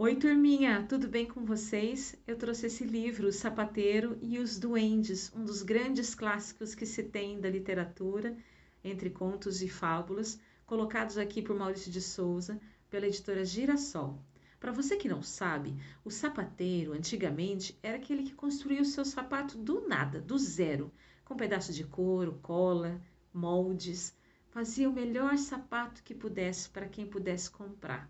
Oi, turminha, tudo bem com vocês? Eu trouxe esse livro, O Sapateiro e os Duendes, um dos grandes clássicos que se tem da literatura, entre contos e fábulas, colocados aqui por Maurício de Souza, pela editora Girassol. Para você que não sabe, o sapateiro, antigamente, era aquele que construía o seu sapato do nada, do zero, com pedaços de couro, cola, moldes, fazia o melhor sapato que pudesse para quem pudesse comprar.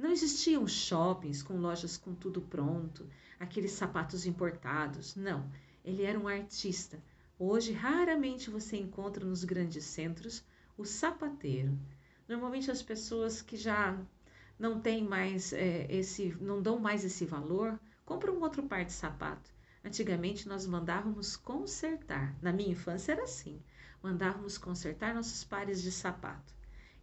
Não existiam shoppings com lojas com tudo pronto, aqueles sapatos importados. Não, ele era um artista. Hoje, raramente você encontra nos grandes centros o sapateiro. Normalmente as pessoas que já não têm mais é, esse, não dão mais esse valor, compram um outro par de sapato. Antigamente nós mandávamos consertar. Na minha infância era assim. Mandávamos consertar nossos pares de sapato.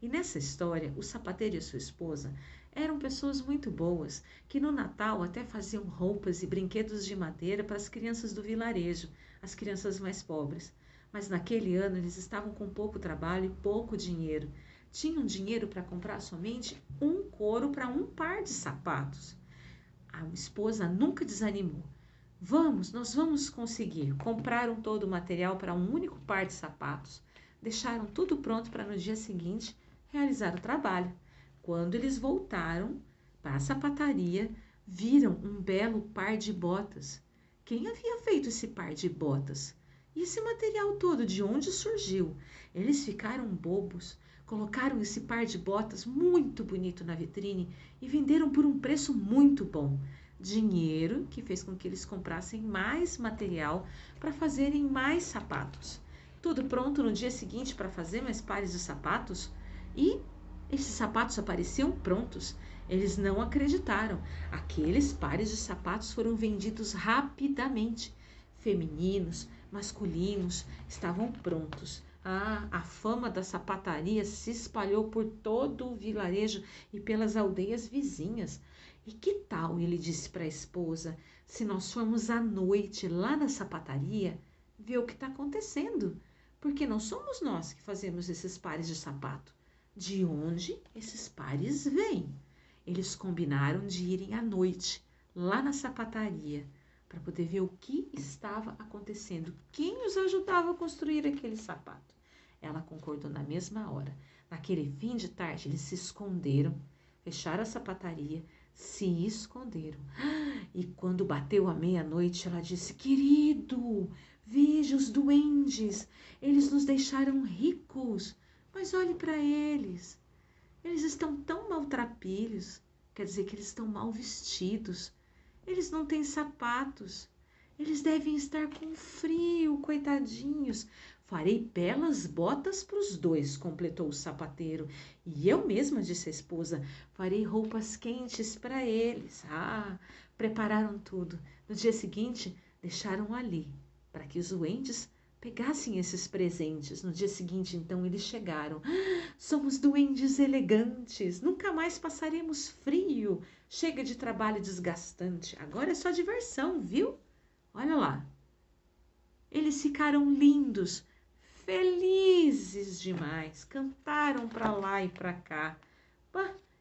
E nessa história, o sapateiro e sua esposa eram pessoas muito boas, que no Natal até faziam roupas e brinquedos de madeira para as crianças do vilarejo, as crianças mais pobres. Mas naquele ano eles estavam com pouco trabalho e pouco dinheiro. Tinham dinheiro para comprar somente um couro para um par de sapatos. A esposa nunca desanimou. Vamos, nós vamos conseguir. Compraram todo o material para um único par de sapatos. Deixaram tudo pronto para no dia seguinte realizar o trabalho. Quando eles voltaram para a sapataria, viram um belo par de botas. Quem havia feito esse par de botas? E esse material todo, de onde surgiu? Eles ficaram bobos, colocaram esse par de botas muito bonito na vitrine e venderam por um preço muito bom. Dinheiro que fez com que eles comprassem mais material para fazerem mais sapatos. Tudo pronto no dia seguinte para fazer mais pares de sapatos? E esses sapatos apareciam prontos. Eles não acreditaram. Aqueles pares de sapatos foram vendidos rapidamente. Femininos, masculinos, estavam prontos. Ah, a fama da sapataria se espalhou por todo o vilarejo e pelas aldeias vizinhas. E que tal, ele disse para a esposa, se nós formos à noite lá na sapataria ver o que está acontecendo? Porque não somos nós que fazemos esses pares de sapato de onde esses pares vêm. Eles combinaram de irem à noite lá na sapataria para poder ver o que estava acontecendo, quem os ajudava a construir aquele sapato. Ela concordou na mesma hora. Naquele fim de tarde, eles se esconderam, fecharam a sapataria, se esconderam. E quando bateu a meia-noite, ela disse: Querido, veja os duendes, eles nos deixaram ricos. Mas olhe para eles. Eles estão tão maltrapilhos, quer dizer que eles estão mal vestidos. Eles não têm sapatos. Eles devem estar com frio, coitadinhos. Farei belas botas para os dois, completou o sapateiro. E eu mesma, disse a esposa, farei roupas quentes para eles. Ah, prepararam tudo. No dia seguinte, deixaram ali, para que os duendes pegassem esses presentes. No dia seguinte, então, eles chegaram. Ah, somos duendes elegantes, nunca mais passaremos frio. Chega de trabalho desgastante, agora é só diversão, viu? Olha lá. Eles ficaram lindos, felizes demais, cantaram para lá e para cá.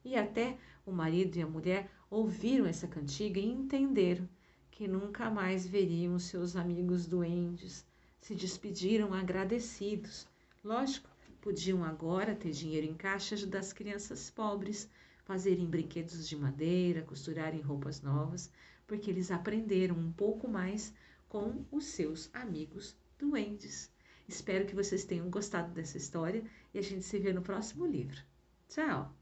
E até o marido e a mulher ouviram essa cantiga e entenderam que nunca mais veriam seus amigos duendes se despediram agradecidos. Lógico, podiam agora ter dinheiro em caixa ajudar as crianças pobres, fazerem brinquedos de madeira, costurarem roupas novas, porque eles aprenderam um pouco mais com os seus amigos duendes. Espero que vocês tenham gostado dessa história e a gente se vê no próximo livro. Tchau!